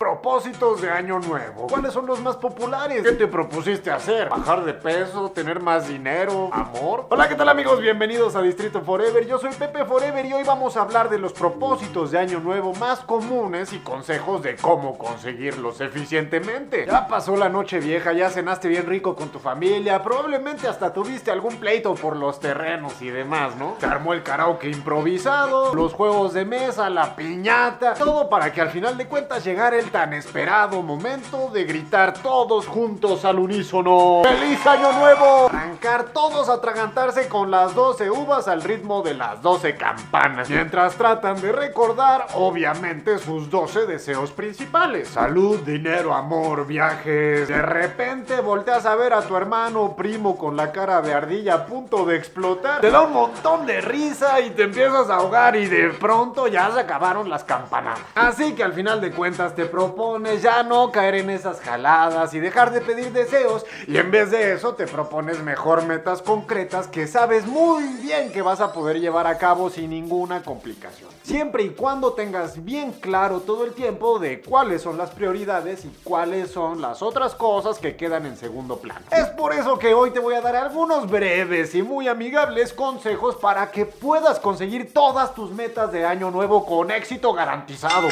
Propósitos de año nuevo. ¿Cuáles son los más populares? ¿Qué te propusiste hacer? ¿Bajar de peso? ¿Tener más dinero? ¿Amor? Hola, ¿qué tal amigos? Bienvenidos a Distrito Forever. Yo soy Pepe Forever y hoy vamos a hablar de los propósitos de año nuevo más comunes y consejos de cómo conseguirlos eficientemente. Ya pasó la noche vieja, ya cenaste bien rico con tu familia, probablemente hasta tuviste algún pleito por los terrenos y demás, ¿no? Se armó el karaoke improvisado, los juegos de mesa, la piñata, todo para que al final de cuentas llegara el tan esperado momento de gritar todos juntos al unísono ¡Feliz Año Nuevo! Arrancar todos a atragantarse con las 12 uvas al ritmo de las 12 campanas, mientras tratan de recordar, obviamente, sus 12 deseos principales. Salud, dinero, amor, viajes. De repente volteas a ver a tu hermano primo con la cara de ardilla a punto de explotar. Te da un montón de risa y te empiezas a ahogar y de pronto ya se acabaron las campanadas. Así que al final de cuentas te propones ya no caer en esas jaladas y dejar de pedir deseos y en vez de eso te propones mejor metas concretas que sabes muy bien que vas a poder llevar a cabo sin ninguna complicación. Siempre y cuando tengas bien claro todo el tiempo de cuáles son las prioridades y cuáles son las otras cosas que quedan en segundo plano. Es por eso que hoy te voy a dar algunos breves y muy amigables consejos para que puedas conseguir todas tus metas de año nuevo con éxito garantizado.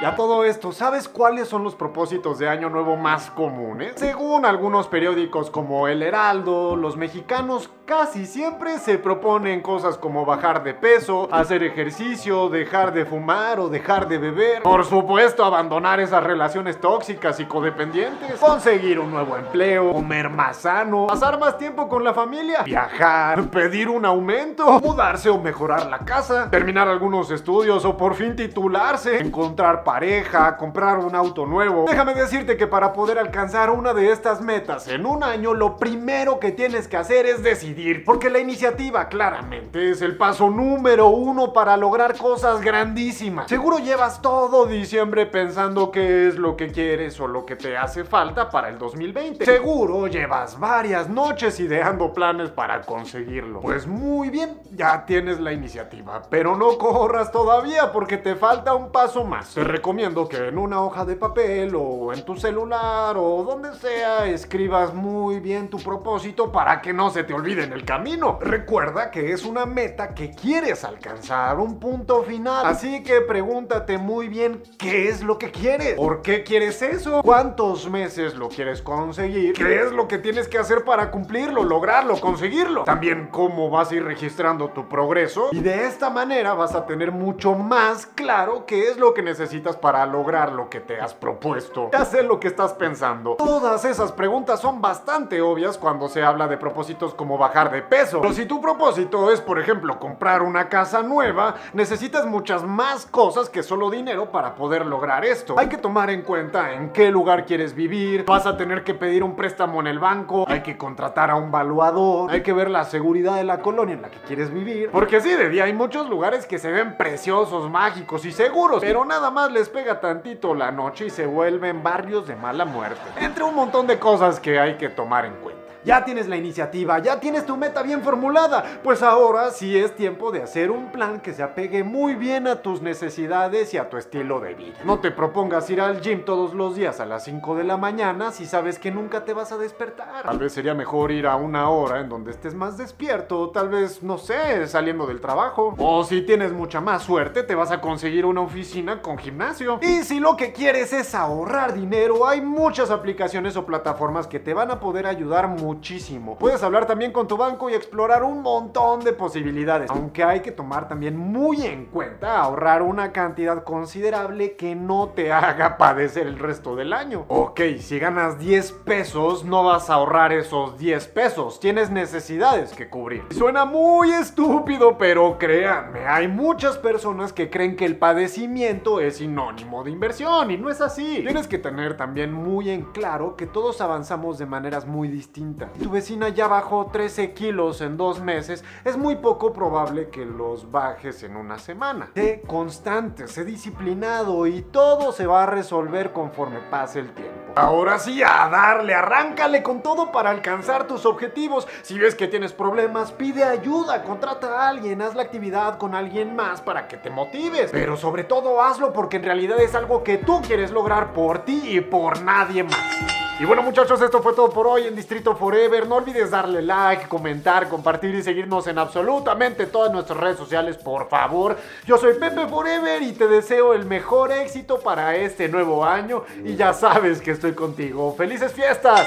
Y a todo esto, ¿sabes cuáles son los propósitos de Año Nuevo más comunes? Según algunos periódicos como El Heraldo, los mexicanos casi siempre se proponen cosas como bajar de peso, hacer ejercicio, dejar de fumar o dejar de beber. Por supuesto, abandonar esas relaciones tóxicas y codependientes, conseguir un nuevo empleo, comer más sano, pasar más tiempo con la familia, viajar, pedir un aumento, mudarse o mejorar la casa, terminar algunos estudios o por fin titularse, encontrar pareja, comprar un auto nuevo. Déjame decirte que para poder alcanzar una de estas metas en un año, lo primero que tienes que hacer es decidir, porque la iniciativa claramente es el paso número uno para lograr cosas grandísimas. Seguro llevas todo diciembre pensando qué es lo que quieres o lo que te hace falta para el 2020. Seguro llevas varias noches ideando planes para conseguirlo. Pues muy bien, ya tienes la iniciativa, pero no corras todavía porque te falta un paso más. Te recomiendo que en una hoja de papel o en tu celular o donde sea escribas muy bien tu propósito para que no se te olvide en el camino. Recuerda que es una meta que quieres alcanzar, un punto final. Así que pregúntate muy bien qué es lo que quieres, por qué quieres eso, cuántos meses lo quieres conseguir, qué es lo que tienes que hacer para cumplirlo, lograrlo, conseguirlo. También cómo vas a ir registrando tu progreso y de esta manera vas a tener mucho más claro qué es lo que necesitas para lograr lo que te has propuesto. Sé lo que estás pensando. Todas esas preguntas son bastante obvias cuando se habla de propósitos como bajar de peso. Pero si tu propósito es, por ejemplo, comprar una casa nueva, necesitas muchas más cosas que solo dinero para poder lograr esto. Hay que tomar en cuenta en qué lugar quieres vivir, vas a tener que pedir un préstamo en el banco, hay que contratar a un valuador, hay que ver la seguridad de la colonia en la que quieres vivir. Porque sí, de día hay muchos lugares que se ven preciosos, mágicos y seguros, pero nada más les pega tantito la noche y se vuelven barrios de mala muerte. Entre un montón de cosas que hay que tomar en cuenta. Ya tienes la iniciativa, ya tienes tu meta bien formulada, pues ahora sí es tiempo de hacer un plan que se apegue muy bien a tus necesidades y a tu estilo de vida. No te propongas ir al gym todos los días a las 5 de la mañana si sabes que nunca te vas a despertar. Tal vez sería mejor ir a una hora en donde estés más despierto, tal vez, no sé, saliendo del trabajo. O si tienes mucha más suerte, te vas a conseguir una oficina con gimnasio. Y si lo que quieres es ahorrar dinero, hay muchas aplicaciones o plataformas que te van a poder ayudar mucho muchísimo. Puedes hablar también con tu banco y explorar un montón de posibilidades, aunque hay que tomar también muy en cuenta ahorrar una cantidad considerable que no te haga padecer el resto del año. Ok, si ganas 10 pesos, no vas a ahorrar esos 10 pesos, tienes necesidades que cubrir. Suena muy estúpido, pero créanme, hay muchas personas que creen que el padecimiento es sinónimo de inversión y no es así. Tienes que tener también muy en claro que todos avanzamos de maneras muy distintas Tu vecina ya bajó 13 kilos en dos meses, es muy poco probable que los bajes en una semana. Sé constante, sé disciplinado y todo se va a resolver conforme pase el tiempo. Ahora sí, a darle, arráncale con todo para alcanzar tus objetivos. Si ves que tienes problemas, pide ayuda, contrata a alguien, haz la actividad con alguien más para que te motives. Pero sobre todo hazlo porque en realidad es algo que tú quieres lograr por ti y por nadie más. Y bueno muchachos, esto fue todo por hoy en Distrito Forever. No olvides darle like, comentar, compartir y seguirnos en absolutamente todas nuestras redes sociales, por favor. Yo soy Pepe Forever y te deseo el mejor éxito para este nuevo año y ya sabes que estoy contigo. ¡Felices fiestas!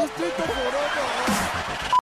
Distrito Forever.